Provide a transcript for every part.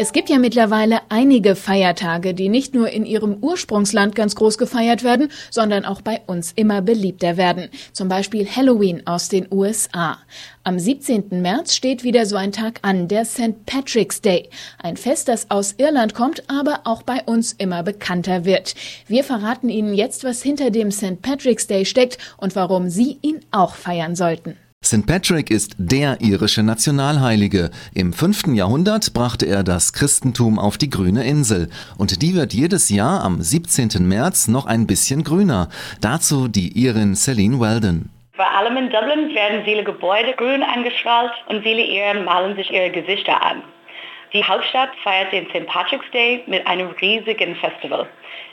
Es gibt ja mittlerweile einige Feiertage, die nicht nur in ihrem Ursprungsland ganz groß gefeiert werden, sondern auch bei uns immer beliebter werden. Zum Beispiel Halloween aus den USA. Am 17. März steht wieder so ein Tag an, der St. Patrick's Day. Ein Fest, das aus Irland kommt, aber auch bei uns immer bekannter wird. Wir verraten Ihnen jetzt, was hinter dem St. Patrick's Day steckt und warum Sie ihn auch feiern sollten. St. Patrick ist der irische Nationalheilige. Im 5. Jahrhundert brachte er das Christentum auf die grüne Insel. Und die wird jedes Jahr am 17. März noch ein bisschen grüner. Dazu die Irin Celine Weldon. Vor allem in Dublin werden viele Gebäude grün angestrahlt und viele Iren malen sich ihre Gesichter an. Die Hauptstadt feiert den St. Patrick's Day mit einem riesigen Festival.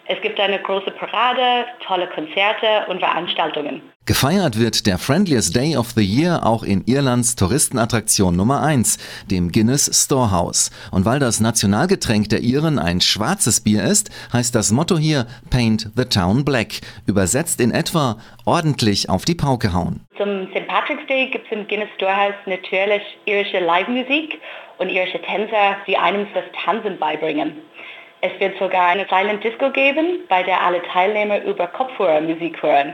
Es gibt eine große Parade, tolle Konzerte und Veranstaltungen. Gefeiert wird der Friendliest Day of the Year auch in Irlands Touristenattraktion Nummer 1, dem Guinness Storehouse. Und weil das Nationalgetränk der Iren ein schwarzes Bier ist, heißt das Motto hier Paint the Town Black. Übersetzt in etwa ordentlich auf die Pauke hauen. Zum St. Patrick's Day gibt es im Guinness Storehouse natürlich irische Live-Musik und irische Tänzer, die einem das Tanzen beibringen. Es wird sogar eine Silent Disco geben, bei der alle Teilnehmer über Kopfhörer Musik hören.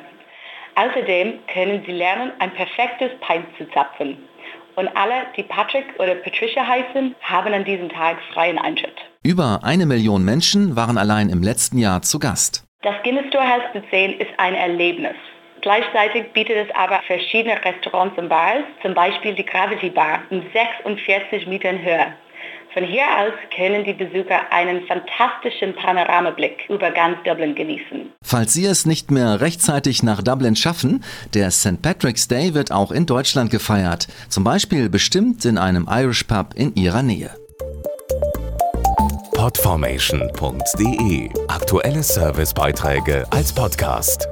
Außerdem können Sie lernen, ein perfektes Pint zu zapfen. Und alle, die Patrick oder Patricia heißen, haben an diesem Tag freien Eintritt. Über eine Million Menschen waren allein im letzten Jahr zu Gast. Das Guinness Storehouse zu sehen ist ein Erlebnis. Gleichzeitig bietet es aber verschiedene Restaurants und Bars, zum Beispiel die Gravity Bar in 46 Metern Höhe. Von hier aus können die Besucher einen fantastischen Panoramablick über ganz Dublin genießen. Falls Sie es nicht mehr rechtzeitig nach Dublin schaffen, der St. Patrick's Day wird auch in Deutschland gefeiert. Zum Beispiel bestimmt in einem Irish Pub in Ihrer Nähe. Podformation.de Aktuelle Servicebeiträge als Podcast.